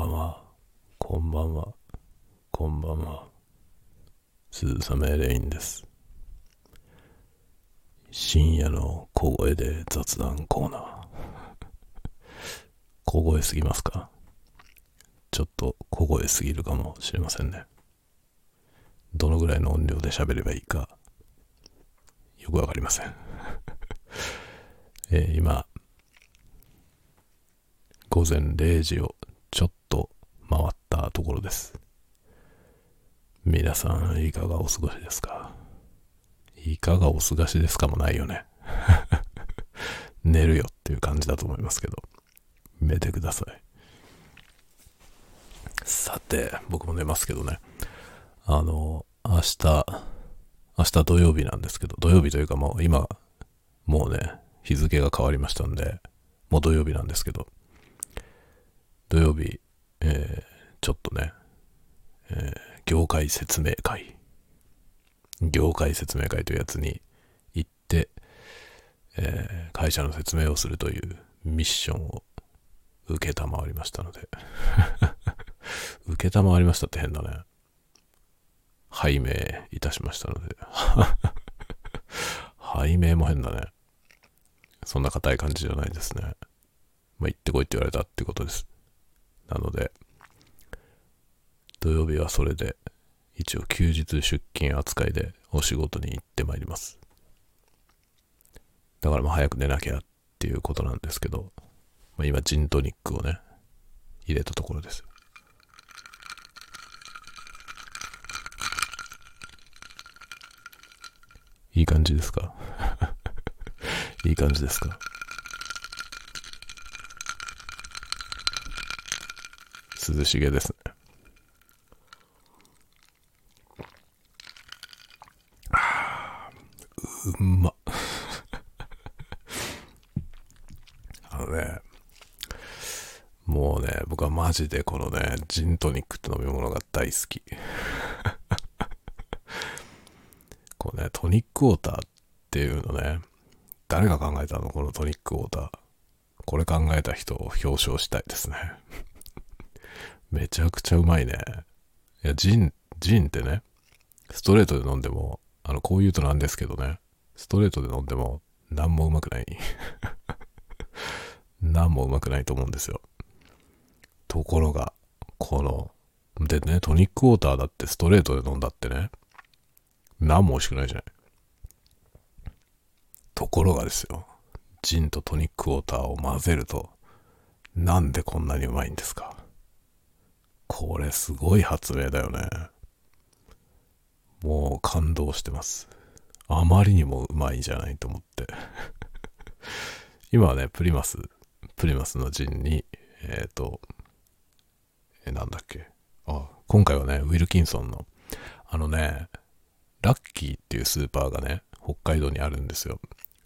ばんは、こんばんは、こんばんは。鈴雨レインです。深夜の小声で雑談コーナー。小声すぎますか？ちょっと小声すぎるかもしれませんね。どのぐらいの音量で喋ればいいか、よくわかりません。えー今、午前0時を回ったところです。皆さん、いかがお過ごしですか？いかがお過ごしですかもないよね。寝るよっていう感じだと思いますけど、寝てください。さて、僕も寝ますけどね。あの、明日、明日土曜日なんですけど、土曜日というかもう今、もうね、日付が変わりましたんで、もう土曜日なんですけど、土曜日、えーちょっとね、えー業界説明会、業界説明会というやつに行って、えー会社の説明をするというミッションを受けたまわりましたので、受けたまわりましたって変だね。拝命いたしましたので、拝命も変だね。そんな硬い感じじゃないですね。まあ、行ってこいって言われたってことです。なので、土曜日はそれで、一応休日出勤扱いでお仕事に行ってまいります。だからまあ早く寝なきゃっていうことなんですけど、まあ、今ジントニックをね、入れたところです。いい感じですか？いい感じですか？涼しげですね。あうんま。あのね、もうね、僕はマジでこのね、ジントニックって飲み物が大好き。こうね、トニックウォーターっていうのね、誰が考えたの？このトニックウォーター。これ考えた人を表彰したいですね。めちゃくちゃうまいね。いや、ジン、ジンってね、ストレートで飲んでも、あの、こう言うとなんですけどね、ストレートで飲んでも、何もうまくない。何もうまくないと思うんですよ。ところが、この、でね、トニックウォーターだってストレートで飲んだってね、何も美味しくないじゃない。ところがですよ、ジンとトニックウォーターを混ぜると、なんでこんなにうまいんですかこれすごい発明だよね。もう感動してます。あまりにもうまいんじゃないと思って。今はね、プリマス、プリマスのジンに、えっ、と、え、なんだっけ。あ、今回はね、ウィルキンソンの、あのね、ラッキーっていうスーパーがね、北海道にあるんですよ。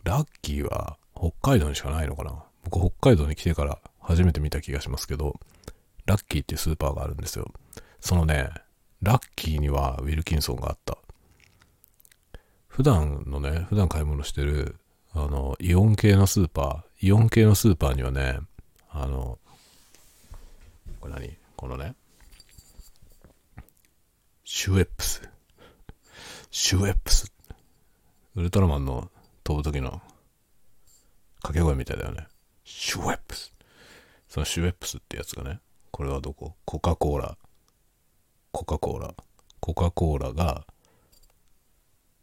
ラッキーは北海道にしかないのかな僕北海道に来てから初めて見た気がしますけど、ラッキーってスーパーがあるんですよ。そのね、ラッキーにはウィルキンソンがあった。普段のね、普段買い物してる、あの、イオン系のスーパー、イオン系のスーパーにはね、あの、これ何？このね、シュエップス。シュエップス。ウルトラマンの飛ぶ時の掛け声みたいだよね。シュエップス。そのシュエップスってやつがね、これはどこ？コカ・コーラ。コカ・コーラ。コカ・コーラが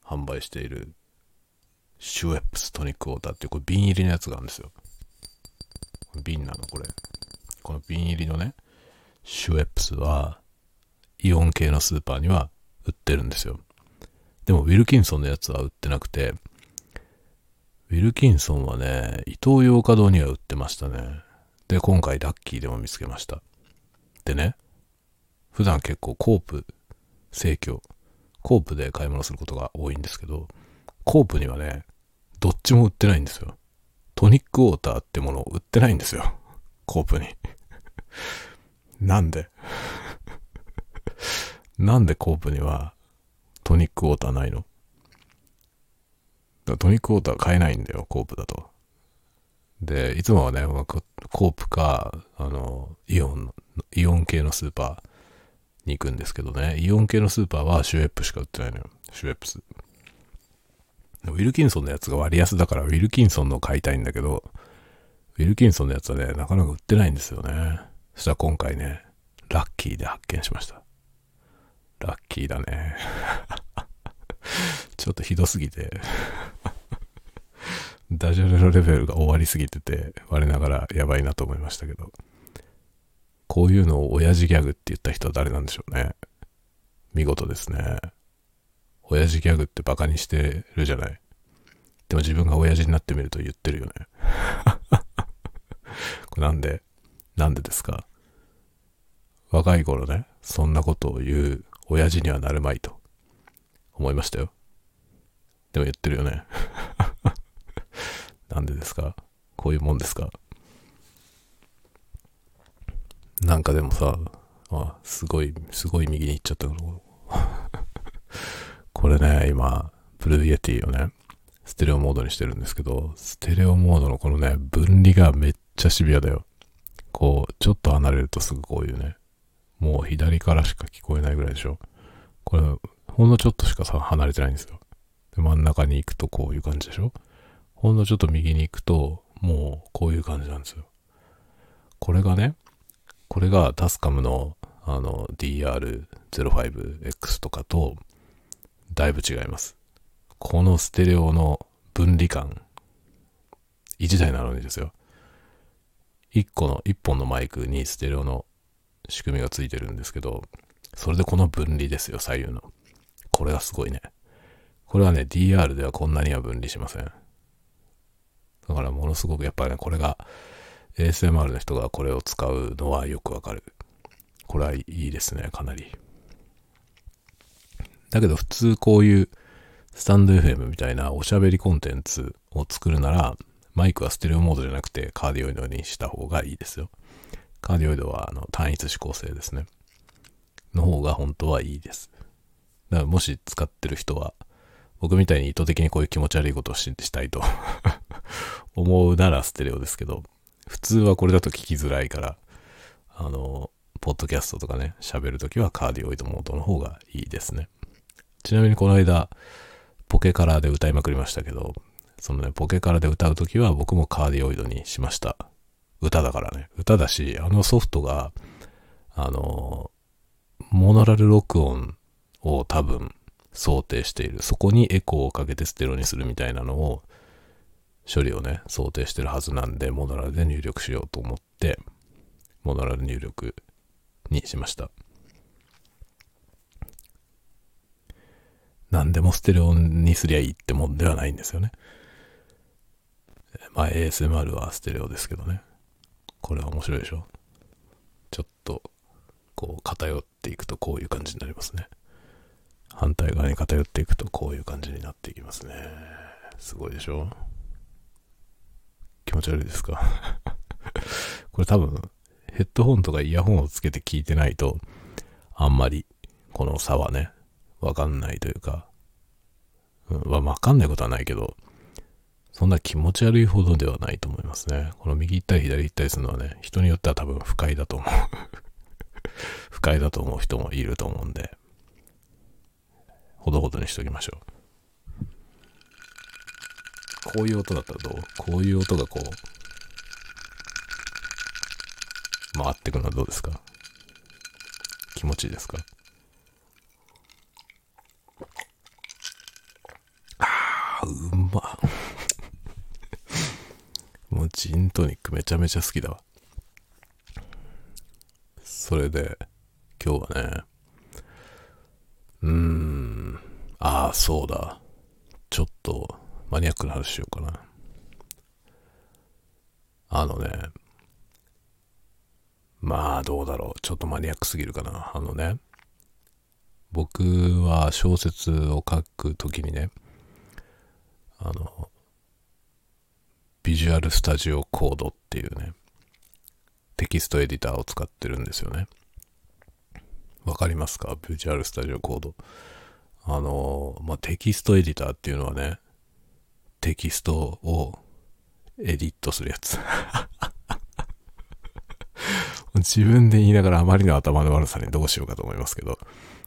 販売しているシュエップストニックウォーターっていうこれ瓶入りのやつがあるんですよ。瓶なの？これ。この瓶入りのね、シュエップスはイオン系のスーパーには売ってるんですよ。でもウィルキンソンのやつは売ってなくて、ウィルキンソンはね、イトーヨーカドーには売ってましたね。で、今回ラッキーでも見つけました。でね、普段結構コープ、生協、コープで買い物することが多いんですけど、コープにはね、どっちも売ってないんですよ。トニックウォーターってものを売ってないんですよ。コープに。なんで？なんでコープにはトニックウォーターないの？だトニックウォーター買えないんだよ、コープだと。で、いつもはね、コープか、あの、イオン、イオン系のスーパーに行くんですけどね、イオン系のスーパーはシュエップしか売ってないのよ。シュエップス。ウィルキンソンのやつが割安だからウィルキンソンの買いたいんだけど、ウィルキンソンのやつはね、なかなか売ってないんですよね。そしたら今回ね、ラッキーで発見しました。ラッキーだね。ちょっとひどすぎてダジャレのレベルが終わりすぎてて、我ながらやばいなと思いましたけど。こういうのを親父ギャグって言った人は誰なんでしょうね。見事ですね。親父ギャグってバカにしてるじゃない。でも自分が親父になってみると言ってるよね。これなんで、なんでですか？若い頃ね、そんなことを言う親父にはなるまいと思いましたよ。でも言ってるよね。なんでですか？こういうもんですか？なんかでもさ、あ、すごい、すごい右に行っちゃったから。これね、今、Blue Yeti をね、ステレオモードにしてるんですけど、ステレオモードのこのね、分離がめっちゃシビアだよ。こう、ちょっと離れるとすぐこういうね、もう左からしか聞こえないぐらいでしょ。これ、ほんのちょっとしかさ、離れてないんですよ。で、真ん中に行くとこういう感じでしょ。ほんのちょっと右に行くと、もうこういう感じなんですよ。これがね、これが TASCAM のあの DR05X とかとだいぶ違います。このステレオの分離感、1台なのにですよ。1個の、1本のマイクにステレオの仕組みがついてるんですけど、それでこの分離ですよ、左右の。これがすごいね。これはね、DR ではこんなには分離しません。だからものすごくやっぱりね、これが ASMR の人がこれを使うのはよくわかる。これはいいですね、かなり。だけど普通こういうスタンド FM みたいなおしゃべりコンテンツを作るなら、マイクはステレオモードじゃなくてカーディオイドにした方がいいですよ。カーディオイドはあの単一指向性ですね。の方が本当はいいです。だからもし使ってる人は、僕みたいに意図的にこういう気持ち悪いことをしたいと 思うならステレオですけど、普通はこれだと聞きづらいから、あの、ポッドキャストとかね、喋るときはカーディオイドモードの方がいいですね。ちなみにこの間、ポケカラーで歌いまくりましたけど、そのね、ポケカラーで歌うときは僕もカーディオイドにしました。歌だからね。歌だし、あのソフトが、あの、モノラル録音を多分想定している。そこにエコーをかけてステロにするみたいなのを処理をね、想定してるはずなんで、モノラルで入力しようと思って、モノラル入力にしました。何でもステレオにすりゃいいってもんではないんですよね。まあ ASMR はステレオですけどね。これは面白いでしょちょっと、こう偏っていくとこういう感じになりますね。反対側に偏っていくとこういう感じになっていきますね。すごいでしょ気持ち悪いですか？これ多分、ヘッドホンとかイヤホンをつけて聞いてないと、あんまり、この差はね、わかんないというか、うん、わかんないことはないけど、そんな気持ち悪いほどではないと思いますね。この右行ったり左行ったりするのはね、人によっては多分不快だと思う 不快だと思う人もいると思うんで、ほどほどにしときましょう。こういう音だったらどう？こういう音がこう、回ってくのはどうですか？気持ちいいですか？ああ、うま。もうジントニックめちゃめちゃ好きだわ。それで、今日はね、うーん、ああ、そうだ。ちょっと、マニアックな話しようかな。あのね、まあどうだろう。ちょっとマニアックすぎるかな。あのね、僕は小説を書くときにね、あの、ビジュアルスタジオコードっていうね、テキストエディターを使ってるんですよね。わかりますか？ Visual Studio Code。あの、まあ、テキストエディターっていうのはね、テキストをエディットするやつ 自分で言いながらあまりの頭の悪さにどうしようかと思いますけど、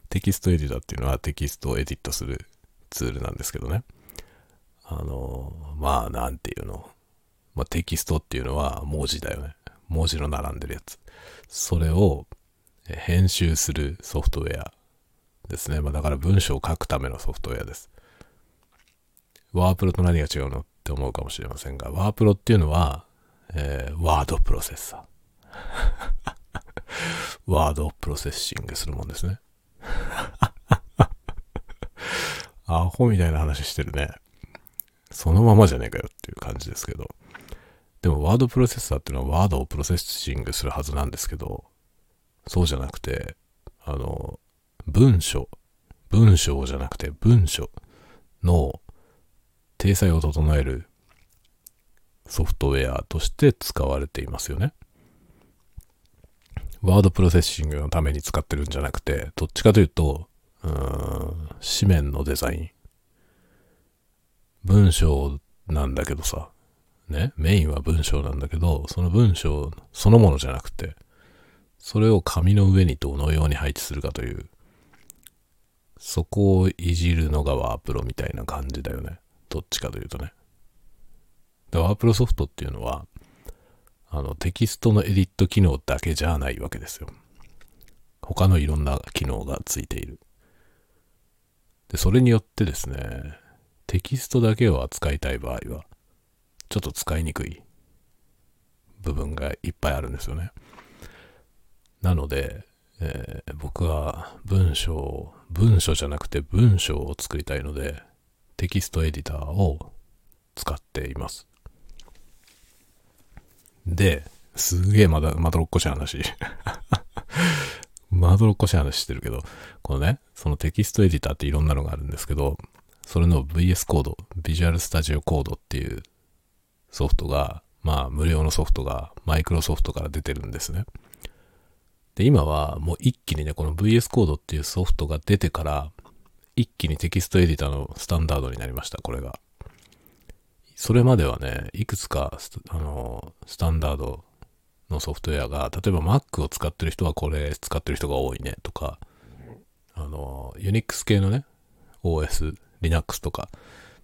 テキストエディターっていうのはテキストをエディットするツールなんですけどね。あの、まあ、なんていうの。まあ、テキストっていうのは文字だよね。文字の並んでるやつ。それを編集するソフトウェアですね。まあ、だから文章を書くためのソフトウェアです。ワープロと何が違うのって思うかもしれませんが、ワープロっていうのは、えー、ワードプロセッサー。ワードをプロセッシングするもんですね。アホみたいな話してるね。そのままじゃねえかよっていう感じですけど。でもワードプロセッサーっていうのはワードをプロセッシングするはずなんですけど、そうじゃなくて、あの、文章、文章じゃなくて文書の体裁を整えるソフトウェアとして使われていますよね。ワードプロセッシングのために使ってるんじゃなくて、どっちかというと、うーん、紙面のデザイン。文章なんだけどさ、ね、メインは文章なんだけど、その文章そのものじゃなくて、それを紙の上にどのように配置するかという、そこをいじるのがワープロみたいな感じだよね。どっちかというとね。で、ワープロソフトっていうのは、あの、テキストのエディット機能だけじゃないわけですよ。他のいろんな機能がついている。で、それによってですね、テキストだけを扱いたい場合は、ちょっと使いにくい部分がいっぱいあるんですよね。なので、えー、僕は文章を、文章じゃなくて文章を作りたいので、テキストエディターを使っています。で、すげえまだ、まどろっこしい話。まどろっこしい話してるけど、このね、そのテキストエディターっていろんなのがあるんですけど、それの VS コード、ビジュアルスタジオコードっていうソフトが、まあ無料のソフトがマイクロソフトから出てるんですね。で、今はもう一気にね、この VS コードっていうソフトが出てから、一気にテキストエディターのスタンダードになりました、これが。それまではね、いくつかあの、スタンダードのソフトウェアが、例えば Mac を使ってる人はこれ使ってる人が多いねとか、あの、Unix 系のね、OS、Linux とか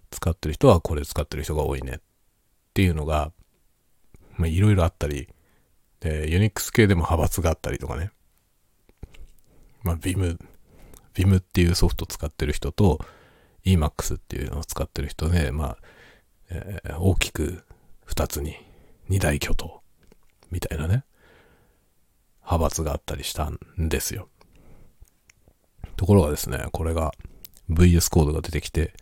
使ってる人はこれ使ってる人が多いねっていうのが、まあ、いろいろあったり、で、ユニックス系でも派閥があったりとかね。まあ、Vim、Vim っていうソフトを使ってる人と、Emacs っていうのを使ってる人で、まあ、えー、大きく二つに、二大巨頭、みたいなね、派閥があったりしたんですよ。ところがですね、これが VS コードが出てきて、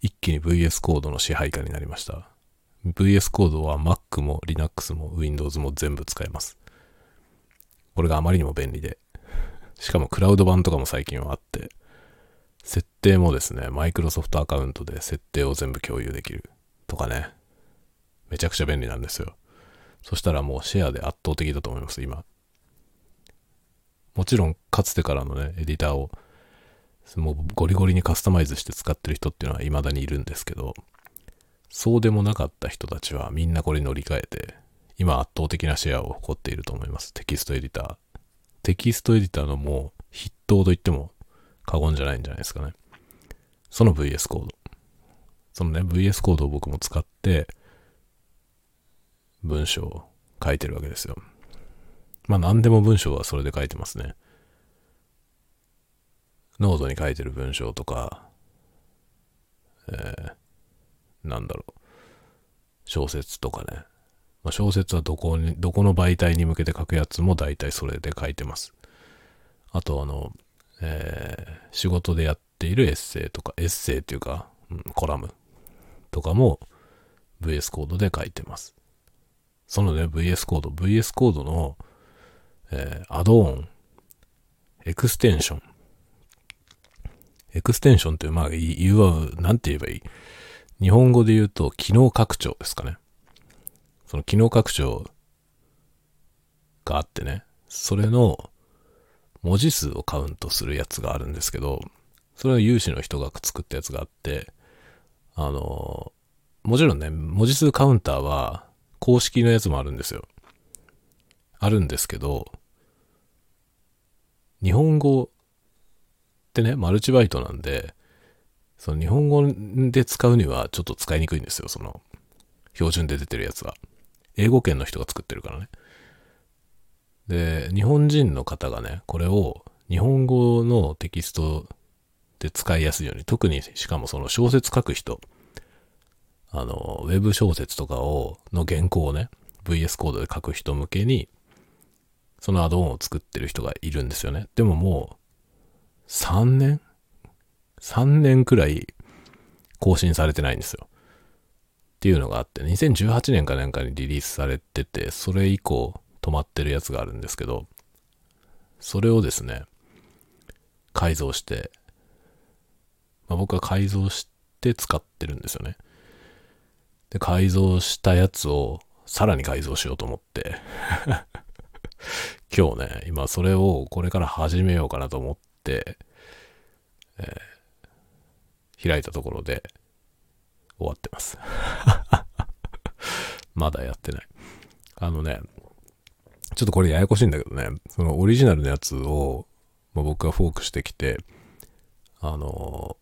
一気に VS コードの支配下になりました。VS コードは Mac も Linux も Windows も全部使えます。これがあまりにも便利で。しかもクラウド版とかも最近はあって、設定もですね、マイクロソフトアカウントで設定を全部共有できるとかね。めちゃくちゃ便利なんですよ。そしたらもうシェアで圧倒的だと思います、今。もちろん、かつてからのね、エディターを、もうゴリゴリにカスタマイズして使ってる人っていうのは未だにいるんですけど、そうでもなかった人たちはみんなこれ乗り換えて、今圧倒的なシェアを誇っていると思います。テキストエディター。テキストエディターのもう筆頭と言っても過言じゃないんじゃないですかね。その VS コード。そのね、VS コードを僕も使って、文章を書いてるわけですよ。まあ何でも文章はそれで書いてますね。ノートに書いてる文章とか、えー、なんだろう、小説とかね。まあ、小説はどこに、どこの媒体に向けて書くやつも大体それで書いてます。あとあの、えー、仕事でやっているエッセイとか、エッセイっていうか、うん、コラムとかも VS コードで書いてます。そのね、VS コード、VS コードの、えー、アドオン、エクステンション。エクステンションって、まあ、言うは、なんて言えばいい？日本語で言うと、機能拡張ですかね。その機能拡張があってね、それの文字数をカウントするやつがあるんですけど、それは有志の人が作ったやつがあって、あの、もちろんね、文字数カウンターは公式のやつもあるんですよ。あるんですけど、日本語ってね、マルチバイトなんで、その日本語で使うにはちょっと使いにくいんですよ、その、標準で出てるやつは。英語圏の人が作ってるからね。で、日本人の方がね、これを日本語のテキストで使いやすいように、特にしかもその小説書く人、あの、ウェブ小説とかを、の原稿をね、VS コードで書く人向けに、そのアドオンを作ってる人がいるんですよね。でももう、3年 ?3 年くらい更新されてないんですよ。っていうのがあって、2018年かなんかにリリースされてて、それ以降止まってるやつがあるんですけど、それをですね、改造して、まあ、僕は改造して使ってるんですよね。で、改造したやつをさらに改造しようと思って 今日ね、今それをこれから始めようかなと思って、えー、開いたところで終わってます まだやってない。あのね、ちょっとこれややこしいんだけどね、そのオリジナルのやつを、まあ、僕がフォークしてきて、あの、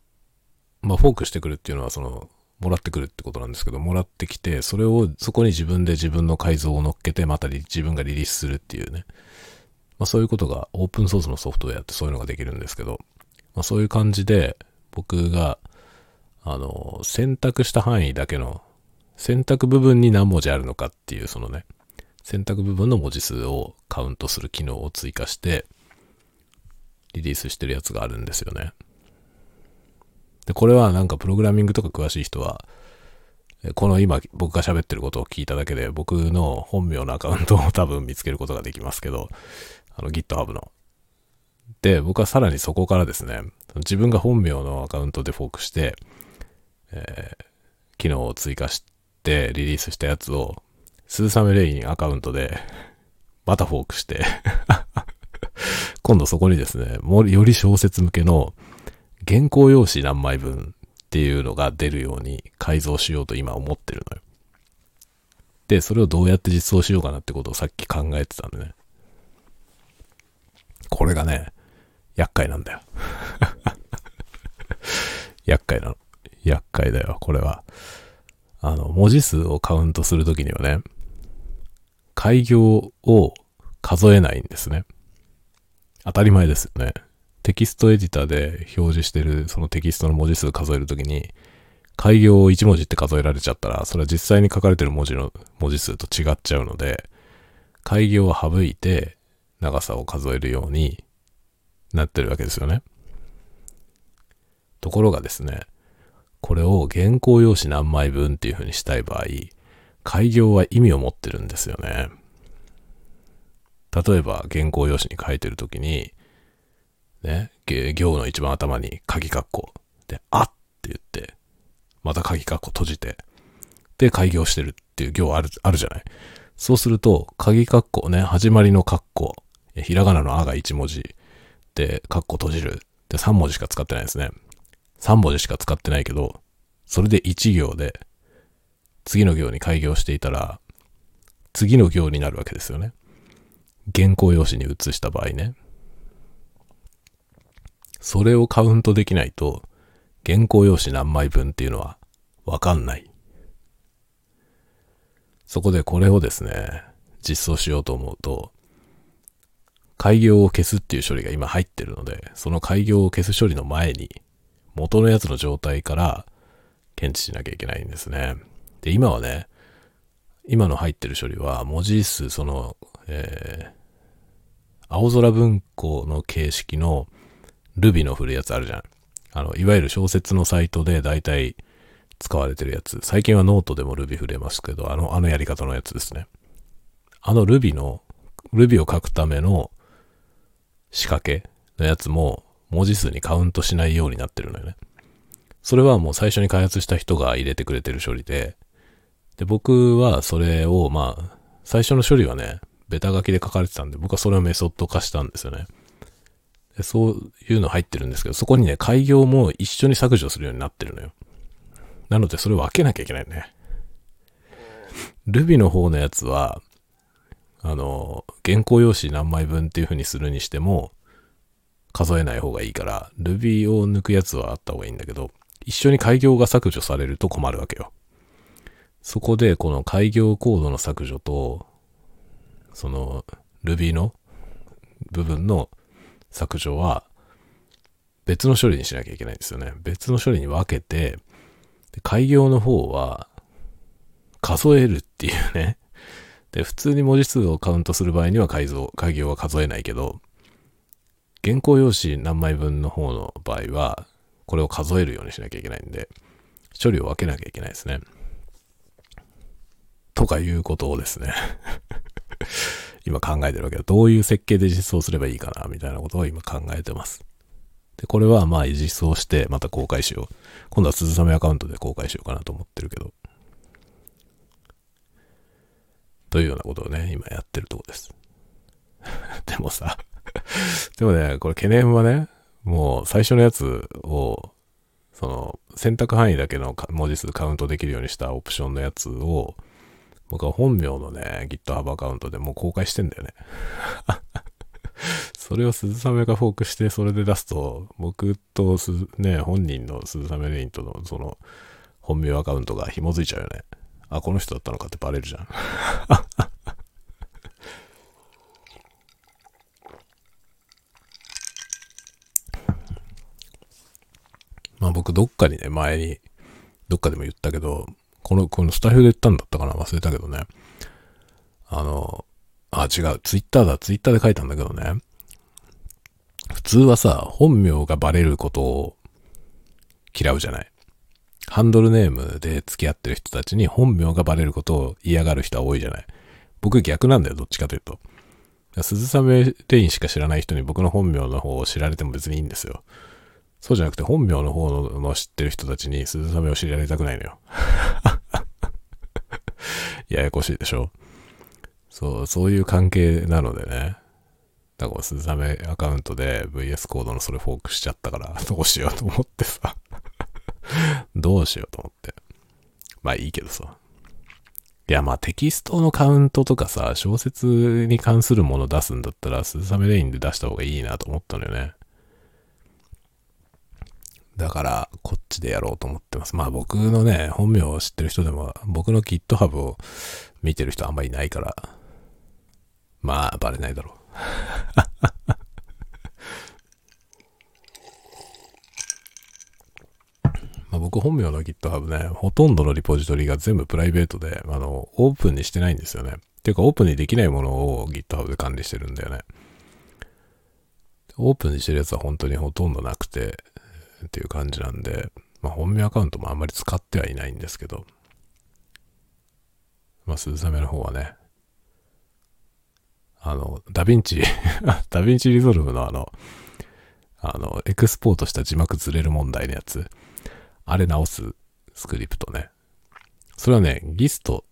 まあ、フォークしてくるっていうのはその、もらってくるってことなんですけど、もらってきて、それを、そこに自分で自分の改造を乗っけて、また自分がリリースするっていうね。まあそういうことが、オープンソースのソフトウェアってそういうのができるんですけど、まあそういう感じで、僕が、あの、選択した範囲だけの、選択部分に何文字あるのかっていう、そのね、選択部分の文字数をカウントする機能を追加して、リリースしてるやつがあるんですよね。で、これはなんかプログラミングとか詳しい人は、この今僕が喋ってることを聞いただけで僕の本名のアカウントを多分見つけることができますけど、あの GitHub の。で、僕はさらにそこからですね、自分が本名のアカウントでフォークして、えー、機能を追加してリリースしたやつを、スーサメレインアカウントで、またフォークして 今度そこにですね、もより小説向けの、原稿用紙何枚分っていうのが出るように改造しようと今思ってるのよ。で、それをどうやって実装しようかなってことをさっき考えてたんでね。これがね、厄介なんだよ。厄介なの。厄介だよ、これは。あの、文字数をカウントするときにはね、開業を数えないんですね。当たり前ですよね。テキストエディターで表示してるそのテキストの文字数数えるときに、開業を1文字って数えられちゃったら、それは実際に書かれてる文字の文字数と違っちゃうので、開業を省いて長さを数えるようになってるわけですよね。ところがですね、これを原稿用紙何枚分っていう風にしたい場合、開業は意味を持ってるんですよね。例えば原稿用紙に書いてるときに、ね、行の一番頭に鍵括弧で、あって言って、また鍵括弧閉じて、で、開業してるっていう行ある、あるじゃない。そうすると、鍵括弧ね、始まりの括弧、ひらがなのあが1文字、で、括弧閉じる。で、3文字しか使ってないですね。3文字しか使ってないけど、それで1行で、次の行に開業していたら、次の行になるわけですよね。原稿用紙に移した場合ね。それをカウントできないと、原稿用紙何枚分っていうのはわかんない。そこでこれをですね、実装しようと思うと、開業を消すっていう処理が今入ってるので、その開業を消す処理の前に、元のやつの状態から検知しなきゃいけないんですね。で、今はね、今の入ってる処理は文字数、その、えー、青空文庫の形式のルビの振るやつあるじゃん。あの、いわゆる小説のサイトで大体使われてるやつ。最近はノートでもルビ振れますけど、あの、あのやり方のやつですね。あのルビの、ルビを書くための仕掛けのやつも文字数にカウントしないようになってるのよね。それはもう最初に開発した人が入れてくれてる処理で、で、僕はそれを、まあ、最初の処理はね、ベタ書きで書かれてたんで、僕はそれをメソッド化したんですよね。でそういうの入ってるんですけど、そこにね、開業も一緒に削除するようになってるのよ。なので、それを分けなきゃいけないね。Ruby の方のやつは、あの、原稿用紙何枚分っていう風にするにしても、数えない方がいいから、Ruby を抜くやつはあった方がいいんだけど、一緒に開業が削除されると困るわけよ。そこで、この開業コードの削除と、その Ruby の部分の削除は別の処理にしなきゃいけないんですよね。別の処理に分けて、で開業の方は数えるっていうね。で、普通に文字数をカウントする場合には改造、開業は数えないけど、原稿用紙何枚分の方の場合は、これを数えるようにしなきゃいけないんで、処理を分けなきゃいけないですね。とかいうことをですね、今考えてるわけだ。どういう設計で実装すればいいかな、みたいなことを今考えてます。で、これはまあ実装してまた公開しよう。今度は鈴雨アカウントで公開しようかなと思ってるけど。というようなことをね、今やってるとこです。でもさ、でもね、これ懸念はね、もう最初のやつを、その選択範囲だけの文字数カウントできるようにしたオプションのやつを、僕は本名のね、GitHub アカウントでもう公開してんだよね。それを鈴雨がフォークして、それで出すと、僕とす、ね、本人の鈴雨レインとのその本名アカウントが紐づいちゃうよね。あ、この人だったのかってバレるじゃん。まあ僕どっかにね、前に、どっかでも言ったけど、この、このスタイフで言ったんだったかな？忘れたけどね。あの、あ、違う、ツイッターだ、ツイッターで書いたんだけどね。普通はさ、本名がバレることを嫌うじゃない？ハンドルネームで付き合ってる人たちに本名がバレることを嫌がる人は多いじゃない？僕逆なんだよ、どっちかというと。鈴雨レインしか知らない人に僕の本名の方を知られても別にいいんですよ。そうじゃなくて本名の方の知ってる人たちに鈴雨を知られたくないのよ。ややこしいでしょ？そう、そういう関係なのでね。だから、鈴雨アカウントで VS コードのそれフォークしちゃったから、どうしようと思ってさ。どうしようと思って。まあいいけどさ。いや、まあテキストのカウントとかさ、小説に関するもの出すんだったら、鈴雨レインで出した方がいいなと思ったのよね。だから、こっちでやろうと思ってます。まあ僕のね、本名を知ってる人でも、僕の GitHub を見てる人あんまりいないから、まあバレないだろう。まあ僕本名の GitHub ね、ほとんどのリポジトリが全部プライベートで、あの、オープンにしてないんですよね。っていうか、オープンにできないものを GitHub で管理してるんだよね。オープンにしてるやつは本当にほとんどなくて、っていう感じなんで、まあ本名アカウントもあんまり使ってはいないんですけど、まあ鈴雨の方はね、あの、 DaVinci DaVinci Resolve のあの、あの、エクスポートした字幕ずれる問題のやつ、あれ直すスクリプトね。それはね、 Gist、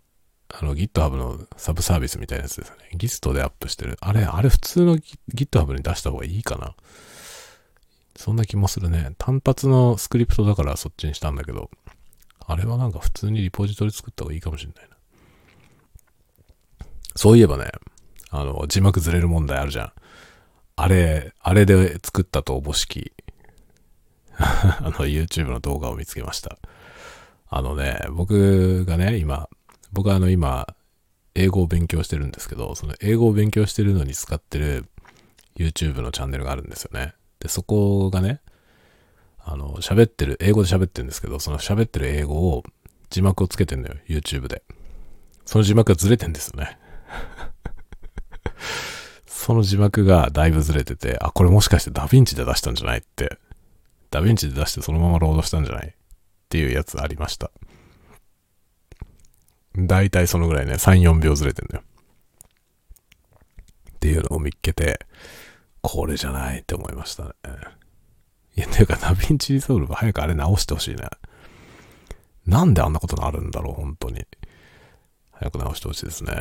あの GitHub のサブサービスみたいなやつですね。 Gist でアップしてる。あれ、あれ普通の GitHub に出した方がいいかな。そんな気もするね。単発のスクリプトだからそっちにしたんだけど、あれはなんか普通にリポジトリ作った方がいいかもしれないな。そういえばね、あの、字幕ずれる問題あるじゃん。あれ、あれで作ったとおぼしき、あの、YouTube の動画を見つけました。あのね、僕がね、今、僕はあの今、英語を勉強してるんですけど、その英語を勉強してるのに使ってる YouTube のチャンネルがあるんですよね。で、そこがね、あの、喋ってる、英語で喋ってるんですけど、その喋ってる英語を字幕をつけてんのよ、YouTube で。その字幕がずれてんですよね。その字幕がだいぶずれてて、あ、これもしかしてダヴィンチで出したんじゃないって、ダヴィンチで出してそのままロードしたんじゃない？っていうやつありました。だいたいそのぐらいね、3、4秒ずれてんだよ。っていうのを見っけて、これじゃないって思いましたね。いや、ていうか、 DaVinci Resolve 早くあれ直してほしいね。なんであんなことになるんだろう、本当に。早く直してほしいですね。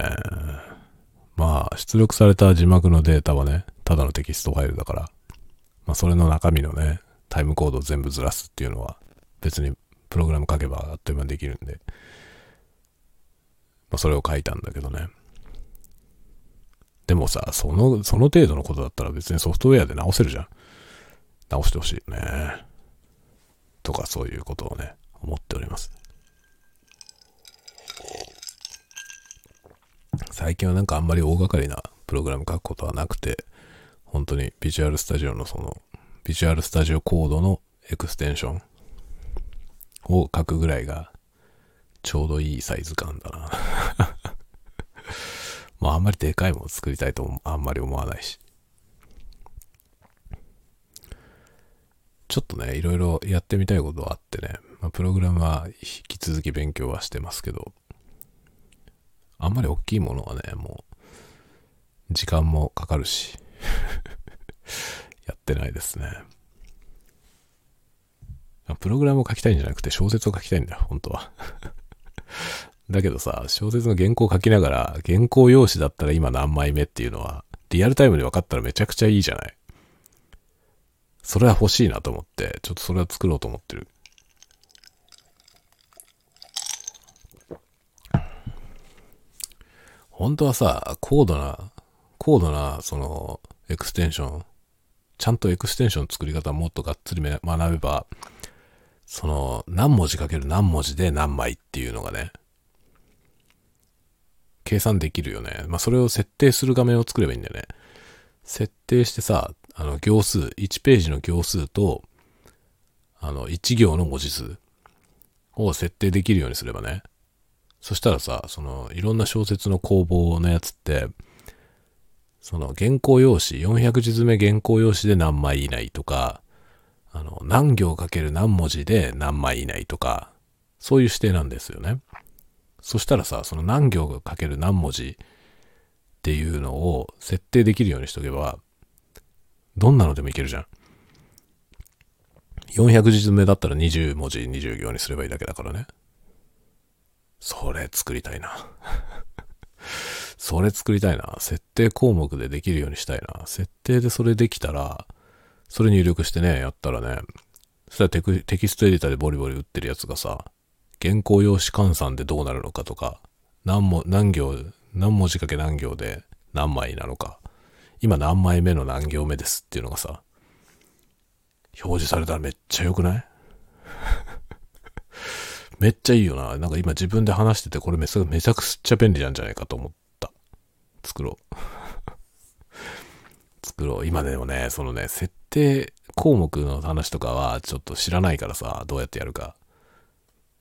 まあ、出力された字幕のデータはね、ただのテキストファイルだから、まあ、それの中身のね、タイムコードを全部ずらすっていうのは、別にプログラム書けばあっという間にできるんで、まあ、それを書いたんだけどね。でもさ、その、その程度のことだったら別にソフトウェアで直せるじゃん。直してほしいよね。とかそういうことをね、思っております。最近はなんかあんまり大掛かりなプログラム書くことはなくて、本当にビジュアルスタジオのその、ビジュアルスタジオコードのエクステンションを書くぐらいがちょうどいいサイズ感だな。まああんまりでかいもの作りたいとあんまり思わないし。ちょっとね、いろいろやってみたいことはあってね、まあ、プログラムは引き続き勉強はしてますけど、あんまり大きいものはね、もう、時間もかかるし、やってないですね。プログラムを書きたいんじゃなくて小説を書きたいんだよ、本当は。だけどさ、小説の原稿を書きながら、原稿用紙だったら今何枚目っていうのは、リアルタイムで分かったらめちゃくちゃいいじゃない。それは欲しいなと思って、ちょっとそれは作ろうと思ってる。本当はさ、高度な、高度な、その、エクステンション、ちゃんとエクステンション作り方もっとがっつり学べば、その、何文字かける何文字で何枚っていうのがね、計算できるよね。まあ、それを設定する画面を作ればいいんだよね。設定してさ、あの、行数、1ページの行数と、あの、1行の文字数を設定できるようにすればね。そしたらさ、その、いろんな小説の工房のやつって、その、原稿用紙、400字詰め原稿用紙で何枚以内とか、あの、何行かける何文字で何枚以内とか、そういう指定なんですよね。そしたらさ、その何行かける何文字っていうのを設定できるようにしとけば、どんなのでもいけるじゃん。400字詰めだったら20文字20行にすればいいだけだからね。それ作りたいな。それ作りたいな。設定項目でできるようにしたいな。設定でそれできたら、それ入力してね、やったらね、そしたらテクテキストエディターでボリボリ打ってるやつがさ、原稿用紙換算でどうなるのかとか、何も、何行、何文字かけ何行で何枚なのか、今何枚目の何行目ですっていうのがさ、表示されたらめっちゃ良くない？めっちゃいいよな。なんか今自分で話しててこれめちゃくちゃ便利なんじゃないかと思った。作ろう。作ろう。今でもね、そのね、設定項目の話とかはちょっと知らないからさ、どうやってやるか。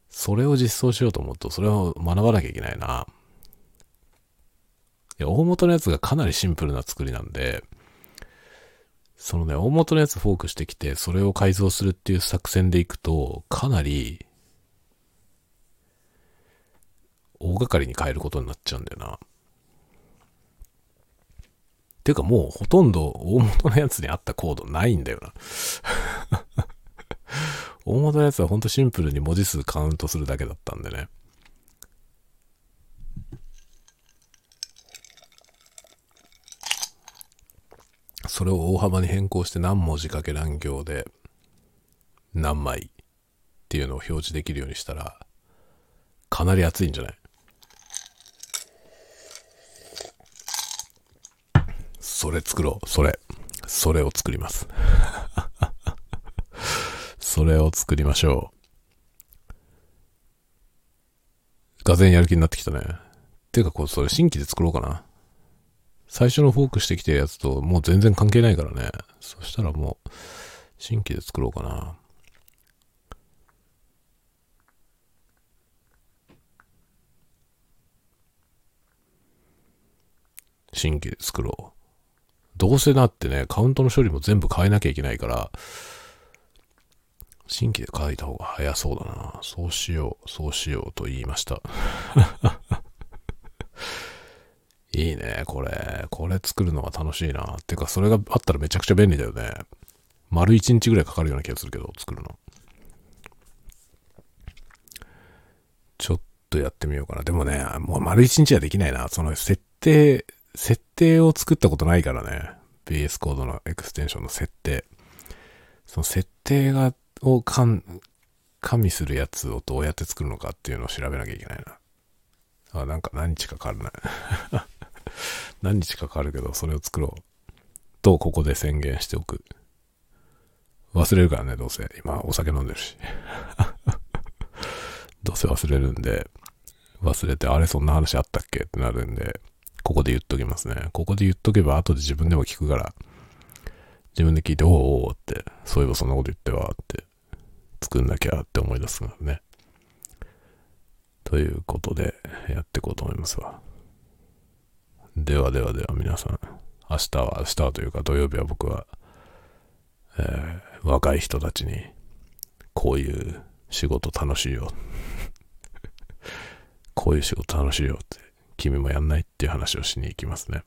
それを実装しようと思うと、それを学ばなきゃいけないな。いや、大元のやつがかなりシンプルな作りなんで、そのね、大元のやつフォークしてきて、それを改造するっていう作戦でいくと、かなり大掛かりに変えることになっちゃうんだよな。っていうかもうほとんど大元のやつにあったコードないんだよな。大元のやつはほんとシンプルに文字数カウントするだけだったんでね。それを大幅に変更して何文字かけ何行で何枚っていうのを表示できるようにしたらかなり熱いんじゃない？それ作ろう。それ。それを作ります。それを作りましょう。がぜんやる気になってきたね。ていうか、こう、それ新規で作ろうかな。最初のフォークしてきたやつともう全然関係ないからね。そしたらもう、新規で作ろうかな。新規で作ろう。どうせなってね、カウントの処理も全部変えなきゃいけないから、新規で書いた方が早そうだな。そうしよう、そうしようと言いました。いいね、これ。これ作るのが楽しいな。てか、それがあったらめちゃくちゃ便利だよね。丸1日ぐらいかかるような気がするけど、作るの。ちょっとやってみようかな。でもね、もう丸1日はできないな。その設定、設定を作ったことないからね。BS コードのエクステンションの設定。その設定が、を加味するやつをどうやって作るのかっていうのを調べなきゃいけないな。あ、なんか何日かかるな。何日かかるけど、それを作ろう。と、ここで宣言しておく。忘れるからね、どうせ。今、お酒飲んでるし。どうせ忘れるんで、忘れて、あれ、そんな話あったっけ？ってなるんで、ここで言っときますね。ここで言っとけば、後で自分でも聞くから、自分で聞いて、おおおって、そういえばそんなこと言っては、って、作んなきゃって思い出すからね。ということで、やっていこうと思いますわ。ではではでは皆さん、明日は、明日はというか土曜日は僕は、えー、若い人たちに、こういう仕事楽しいよ。こういう仕事楽しいよって、君もやんないっていう話をしに行きますね。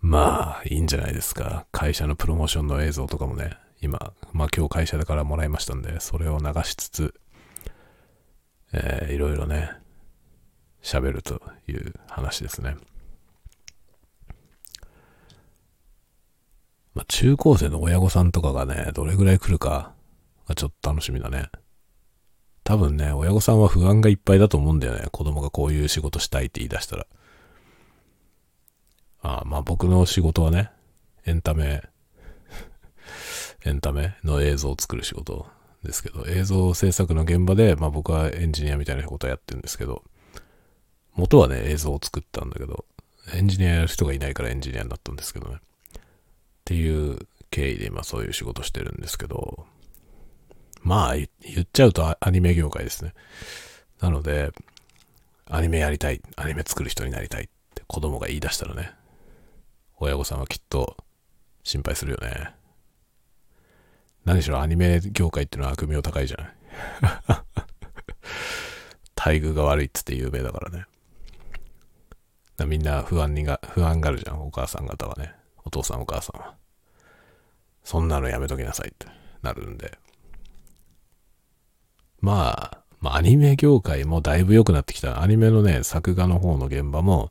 まあ、いいんじゃないですか。会社のプロモーションの映像とかもね、今、まあ今日会社だからもらいましたんで、それを流しつつ、えー、いろいろね、喋るという話ですね。まあ、中高生の親御さんとかがね、どれぐらい来るかがちょっと楽しみだね。多分ね、親御さんは不安がいっぱいだと思うんだよね。子供がこういう仕事したいって言い出したら。あまあ僕の仕事はね、エンタメ、エンタメの映像を作る仕事ですけど、映像制作の現場で、まあ僕はエンジニアみたいなことをやってるんですけど、元はね、映像を作ったんだけど、エンジニアやる人がいないからエンジニアになったんですけどね。っていう経緯で今そういう仕事してるんですけど、まあ言っちゃうとアニメ業界ですね。なので、アニメやりたい、アニメ作る人になりたいって子供が言い出したらね、親御さんはきっと心配するよね。何しろアニメ業界っていうのは悪名高いじゃない。待遇が悪いっつって有名だからね。みんな不安にが、不安があるじゃん、お母さん方はね。お父さんお母さんは。そんなのやめときなさいってなるんで。まあ、まあ、アニメ業界もだいぶ良くなってきた。アニメのね、作画の方の現場も、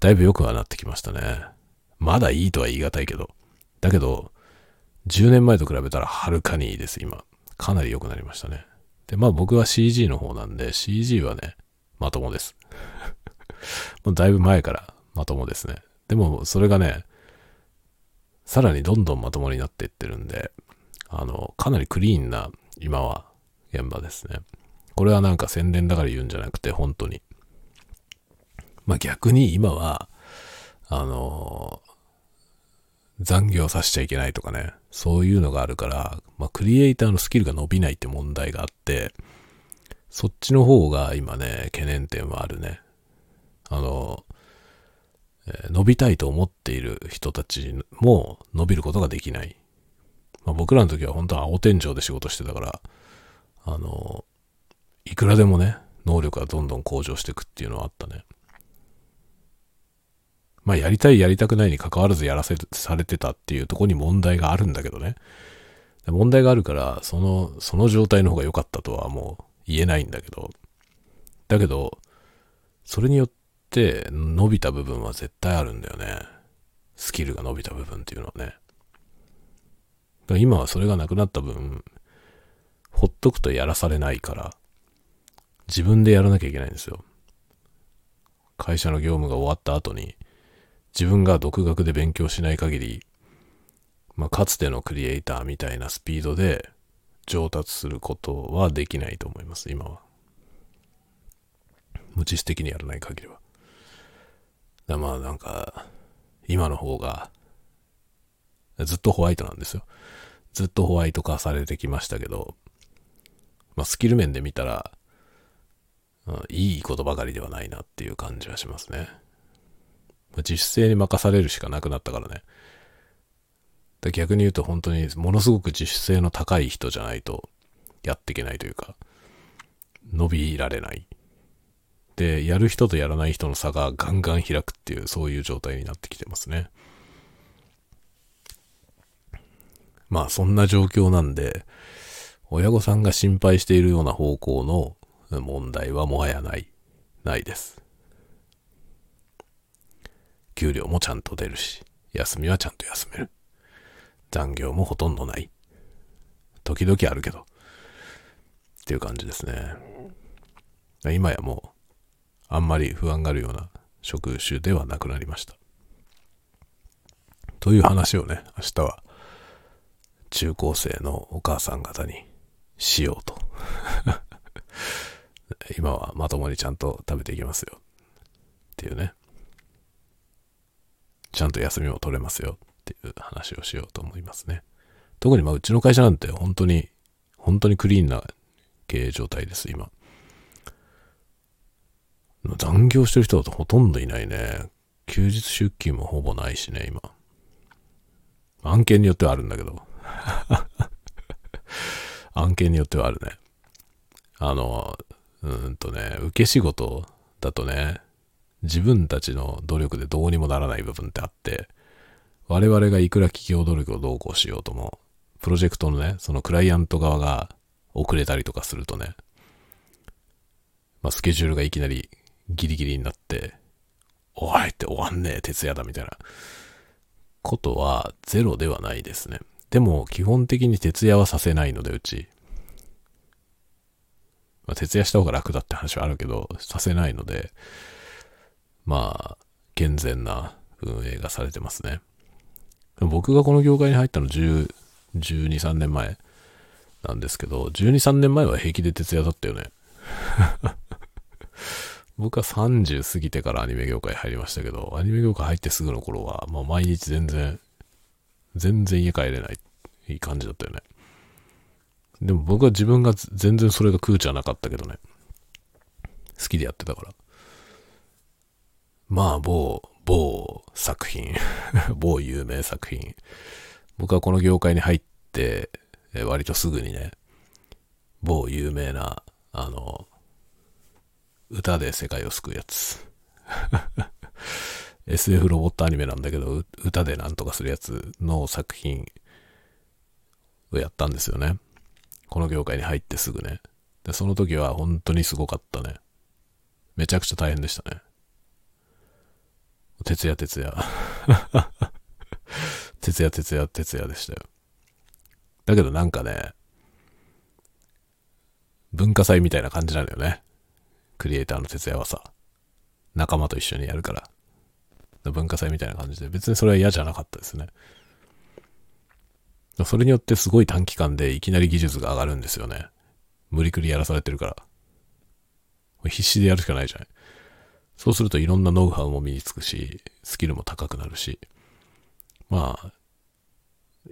だいぶ良くはなってきましたね。まだいいとは言い難いけど。だけど、10年前と比べたらはるかにいいです、今。かなり良くなりましたね。で、まあ僕は CG の方なんで、CG はね、まともです。もうだいぶ前からまともですね。でも、それがね、さらにどんどんまともになっていってるんで、あの、かなりクリーンな、今は、現場ですね。これはなんか宣伝だから言うんじゃなくて、本当に。まあ逆に今は、あの残業させちゃいけないとかね、そういうのがあるから、まあクリエイターのスキルが伸びないって問題があって、そっちの方が今ね、懸念点はあるね。あの、伸びたいと思っている人たちも伸びることができない。まあ、僕らの時は本当は青天井で仕事してたから、あの、いくらでもね、能力がどんどん向上していくっていうのはあったね。まあ、やりたいやりたくないに関わらずやらせされてたっていうとこに問題があるんだけどね。問題があるから、その、その状態の方が良かったとはもう言えないんだけど、だけど、それによって伸びた部分は絶対あるんだよね。スキルが伸びた部分っていうのはね。だから今はそれがなくなった分、ほっとくとやらされないから、自分でやらなきゃいけないんですよ。会社の業務が終わった後に、自分が独学で勉強しない限り、まあ、かつてのクリエイターみたいなスピードで上達することはできないと思います、今は。無知的にやらない限りは。だまあなんか、今の方が、ずっとホワイトなんですよ。ずっとホワイト化されてきましたけど、まあスキル面で見たら、いいことばかりではないなっていう感じはしますね。まあ、自主性に任されるしかなくなったからね。で逆に言うと本当にものすごく自主性の高い人じゃないとやっていけないというか、伸びられない。で、やる人とやらない人の差がガンガン開くっていう、そういう状態になってきてますね。まあ、そんな状況なんで、親御さんが心配しているような方向の問題はもはやない、ないです。給料もちゃんと出るし、休みはちゃんと休める。残業もほとんどない。時々あるけど。っていう感じですね。今やもう、あんまり不安があるような職種ではなくなりました。という話をね、明日は中高生のお母さん方にしようと。今はまともにちゃんと食べていきますよ。っていうね。ちゃんと休みも取れますよっていう話をしようと思いますね。特にまあうちの会社なんて本当に、本当にクリーンな経営状態です、今。残業してる人だとほとんどいないね。休日出勤もほぼないしね、今。案件によってはあるんだけど。案件によってはあるね。あの、うんとね、受け仕事だとね、自分たちの努力でどうにもならない部分ってあって、我々がいくら企業努力をどうこうしようとも、プロジェクトのね、そのクライアント側が遅れたりとかするとね、まあ、スケジュールがいきなりギリギリになって、おいって終わんねえ、徹夜だみたいなことはゼロではないですね。でも基本的に徹夜はさせないので、うち。まあ、徹夜した方が楽だって話はあるけど、させないので、まあ、健全な運営がされてますね。僕がこの業界に入ったの10、12、3年前なんですけど、12、3年前は平気で徹夜だったよね。僕は30過ぎてからアニメ業界入りましたけど、アニメ業界入ってすぐの頃は、もう毎日全然、全然家帰れない、いい感じだったよね。でも僕は自分が全然それが空じゃなかったけどね。好きでやってたから。まあ、某、某作品 某有名作品。僕はこの業界に入って、え割とすぐにね、某有名な、あの、歌で世界を救うやつ。SF ロボットアニメなんだけど、歌でなんとかするやつの作品をやったんですよね。この業界に入ってすぐね。で、その時は本当にすごかったね。めちゃくちゃ大変でしたね。徹夜徹夜。徹夜 徹夜徹夜でしたよ。だけどなんかね、文化祭みたいな感じなのよね。クリエイターの徹夜はさ、仲間と一緒にやるから。文化祭みたいな感じで、別にそれは嫌じゃなかったですね。それによってすごい短期間でいきなり技術が上がるんですよね。無理くりやらされてるから。必死でやるしかないじゃない。そうするといろんなノウハウも身につくし、スキルも高くなるし。まあ、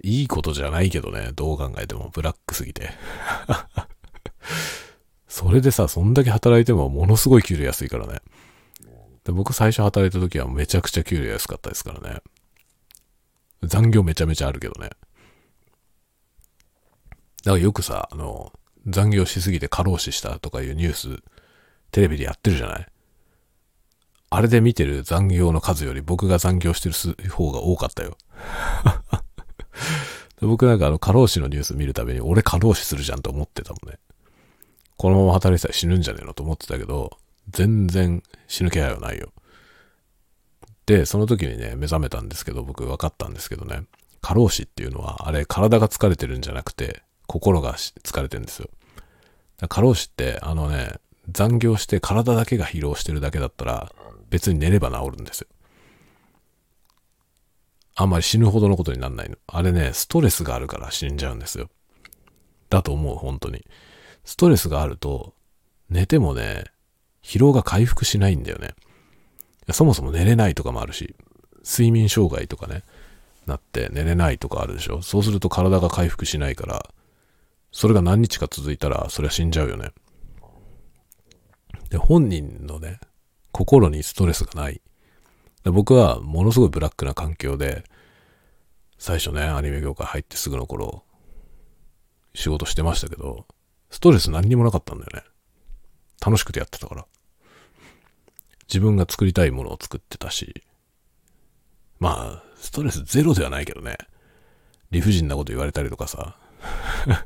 いいことじゃないけどね、どう考えてもブラックすぎて。それでさ、そんだけ働いてもものすごい給料安いからね。で僕最初働いた時はめちゃくちゃ給料安かったですからね。残業めちゃめちゃあるけどね。だからよくさ、あの、残業しすぎて過労死したとかいうニュース、テレビでやってるじゃないあれで見てる残業の数より僕が残業してる方が多かったよ。僕なんかあの過労死のニュース見るたびに俺過労死するじゃんと思ってたもんね。このまま働いてたら死ぬんじゃねえのと思ってたけど、全然死ぬ気配はないよ。で、その時にね、目覚めたんですけど、僕分かったんですけどね、過労死っていうのは、あれ体が疲れてるんじゃなくて、心が疲れてるんですよ。過労死って、あのね、残業して体だけが疲労してるだけだったら、別に寝れば治るんですよ。あんまり死ぬほどのことになんないの。あれね、ストレスがあるから死んじゃうんですよ。だと思う、本当に。ストレスがあると、寝てもね、疲労が回復しないんだよね。そもそも寝れないとかもあるし、睡眠障害とかね、なって寝れないとかあるでしょ。そうすると体が回復しないから、それが何日か続いたら、それは死んじゃうよね。で、本人のね、心にストレスがない。僕はものすごいブラックな環境で、最初ね、アニメ業界入ってすぐの頃、仕事してましたけど、ストレス何にもなかったんだよね。楽しくてやってたから。自分が作りたいものを作ってたし、まあ、ストレスゼロではないけどね。理不尽なこと言われたりとかさ、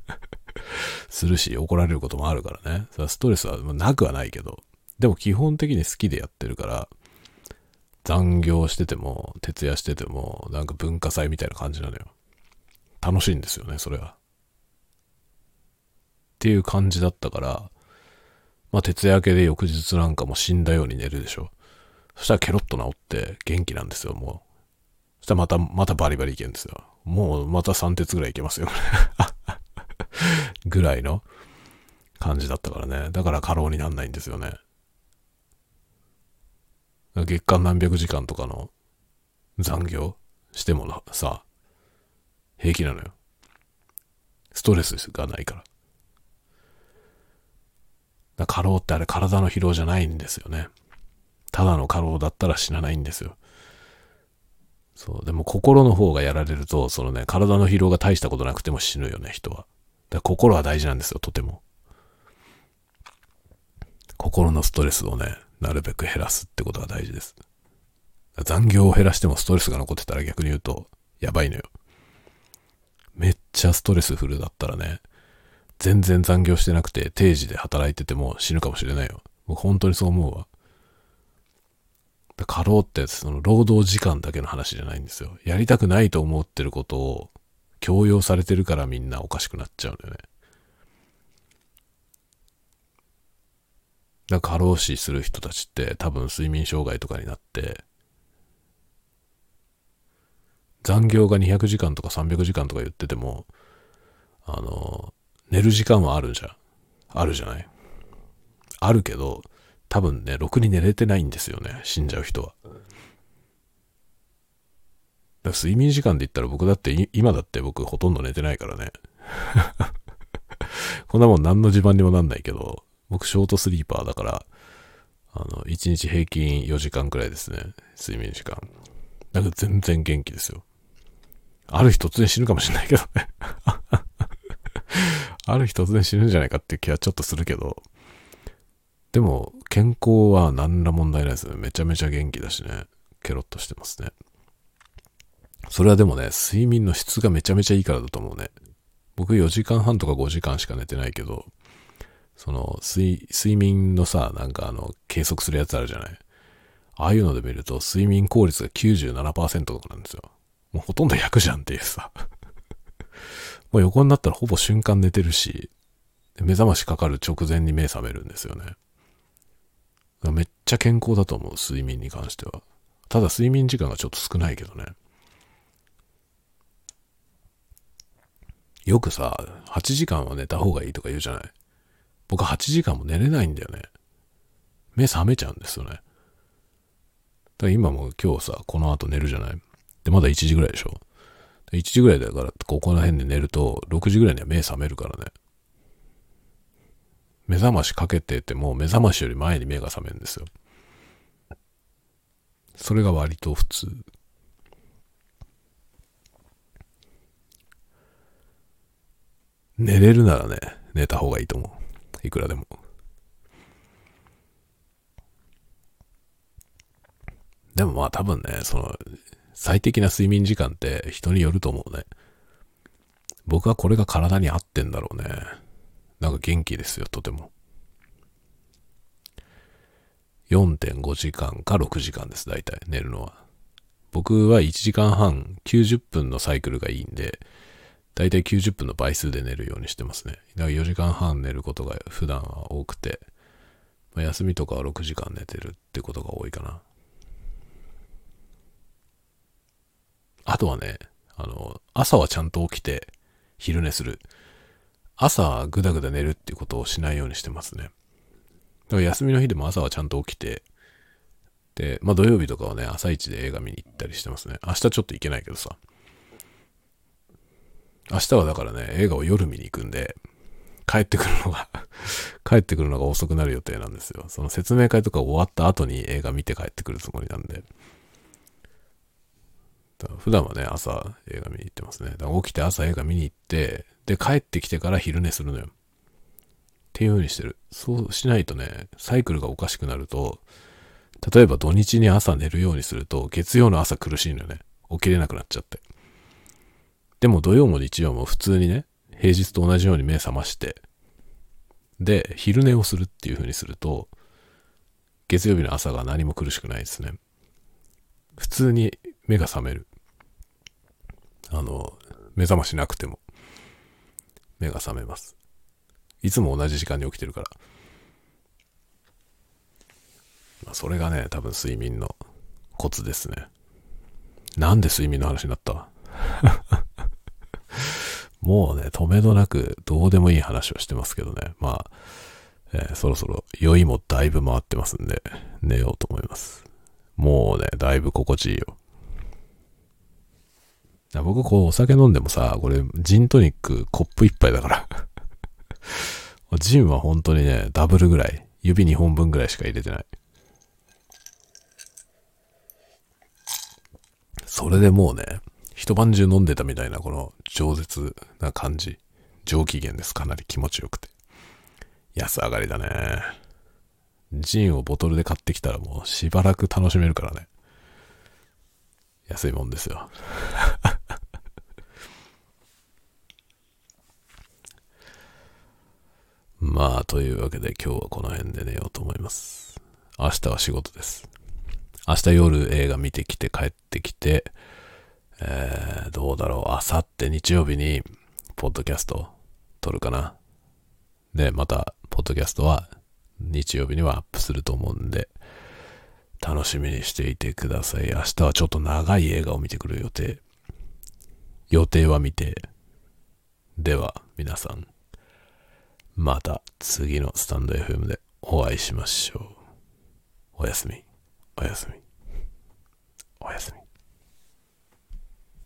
するし、怒られることもあるからね。ストレスはなくはないけど、でも基本的に好きでやってるから、残業してても、徹夜してても、なんか文化祭みたいな感じなのよ。楽しいんですよね、それは。っていう感じだったから、まあ徹夜明けで翌日なんかも死んだように寝るでしょ。そしたらケロッと治って元気なんですよ、もうそしたらまた、またバリバリいけるんですよ。もうまた3鉄ぐらいいけますよ。ぐらいの感じだったからね。だから過労になんないんですよね。月間何百時間とかの残業してもさ、平気なのよ。ストレスがないから。だ過労ってあれ体の疲労じゃないんですよね。ただの過労だったら死なないんですよ。そう。でも心の方がやられると、そのね、体の疲労が大したことなくても死ぬよね、人は。だ心は大事なんですよ、とても。心のストレスをね、なるべく減らすってことが大事です。残業を減らしてもストレスが残ってたら逆に言うと、やばいのよ。めっちゃストレスフルだったらね、全然残業してなくて定時で働いてても死ぬかもしれないよ。僕本当にそう思うわ。過労ってその労働時間だけの話じゃないんですよ。やりたくないと思ってることを強要されてるからみんなおかしくなっちゃうんだよね。だか過労死する人たちって多分睡眠障害とかになって残業が200時間とか300時間とか言っててもあの寝る時間はあるじゃんあるじゃない？あるけど多分ね、ろくに寝れてないんですよね、死んじゃう人は。だ睡眠時間で言ったら僕だって今だって僕ほとんど寝てないからね。こんなもん何の自慢にもなんないけど、僕ショートスリーパーだから、あの、1日平均4時間くらいですね、睡眠時間。だから全然元気ですよ。ある日突然死ぬかもしれないけどね。ある日突然死ぬんじゃないかっていう気はちょっとするけど、でも、健康は何ら問題ないですね。めちゃめちゃ元気だしね。ケロッとしてますね。それはでもね、睡眠の質がめちゃめちゃいいからだと思うね。僕4時間半とか5時間しか寝てないけど、その、睡、睡眠のさ、なんかあの、計測するやつあるじゃない？ああいうので見ると、睡眠効率が97%とかなんですよ。もうほとんど100じゃんっていうさ。もう横になったらほぼ瞬間寝てるし、目覚ましかかる直前に目覚めるんですよね。めっちゃ健康だと思う、睡眠に関しては。ただ睡眠時間がちょっと少ないけどね。よくさ、8時間は寝た方がいいとか言うじゃない？僕8時間も寝れないんだよね。目覚めちゃうんですよね。だから今も今日さ、この後寝るじゃない？で、まだ1時ぐらいでしょ？1時ぐらいだから、ここら辺で寝ると、6時ぐらいには目覚めるからね。目覚ましかけてても目覚ましより前に目が覚めるんですよ。それが割と普通。寝れるならね、寝た方がいいと思う。いくらでも。でもまあ多分ね、その、最適な睡眠時間って人によると思うね。僕はこれが体に合ってんだろうね。なんか元気ですよ、とても。4.5時間か6時間です、大体、寝るのは。僕は1時間半、90分のサイクルがいいんで、大体90分の倍数で寝るようにしてますね。だから4時間半寝ることが普段は多くて、まあ、休みとかは6時間寝てるってことが多いかな。あとはね、あの、朝はちゃんと起きて昼寝する。朝ぐだぐだ寝るっていうことをしないようにしてますね。だから休みの日でも朝はちゃんと起きて、で、まあ土曜日とかはね、朝一で映画見に行ったりしてますね。明日ちょっと行けないけどさ。明日はだからね、映画を夜見に行くんで、帰ってくるのが 帰ってくるのが遅くなる予定なんですよ。その説明会とか終わった後に映画見て帰ってくるつもりなんで。普段はね、朝映画見に行ってますね。だから起きて朝映画見に行って、で、帰ってきてから昼寝するのよ。っていう風にしてる。そうしないとね、サイクルがおかしくなると、例えば土日に朝寝るようにすると、月曜の朝苦しいのよね。起きれなくなっちゃって。でも土曜も日曜も普通にね、平日と同じように目覚まして、で、昼寝をするっていう風にすると、月曜日の朝が何も苦しくないですね。普通に目が覚める。あの、目覚ましなくても。目が覚めます。いつも同じ時間に起きてるから。まあ、それがね、多分睡眠のコツですね。なんで睡眠の話になった？もうね、止めどなくどうでもいい話をしてますけどね。まあ、えー、そろそろ酔いもだいぶ回ってますんで、寝ようと思います。もうね、だいぶ心地いいよ。僕こうお酒飲んでもさ、これジントニックコップ一杯だから ジンは本当にね、ダブルぐらい、指2本分ぐらいしか入れてない。それでもうね、一晩中飲んでたみたいなこの饒舌な感じ。上機嫌です。かなり気持ちよくて。安上がりだね。ジンをボトルで買ってきたらもうしばらく楽しめるからね。安いもんですよ。まあ、というわけで今日はこの辺で寝ようと思います。明日は仕事です。明日夜映画見てきて帰ってきて、えー、どうだろう、あさって日曜日に、ポッドキャスト撮るかな。で、また、ポッドキャストは日曜日にはアップすると思うんで、楽しみにしていてください。明日はちょっと長い映画を見てくる予定。予定は見て。では、皆さん。また次のスタンド FM でお会いしましょう。おやすみ。おやすみ。おやすみ。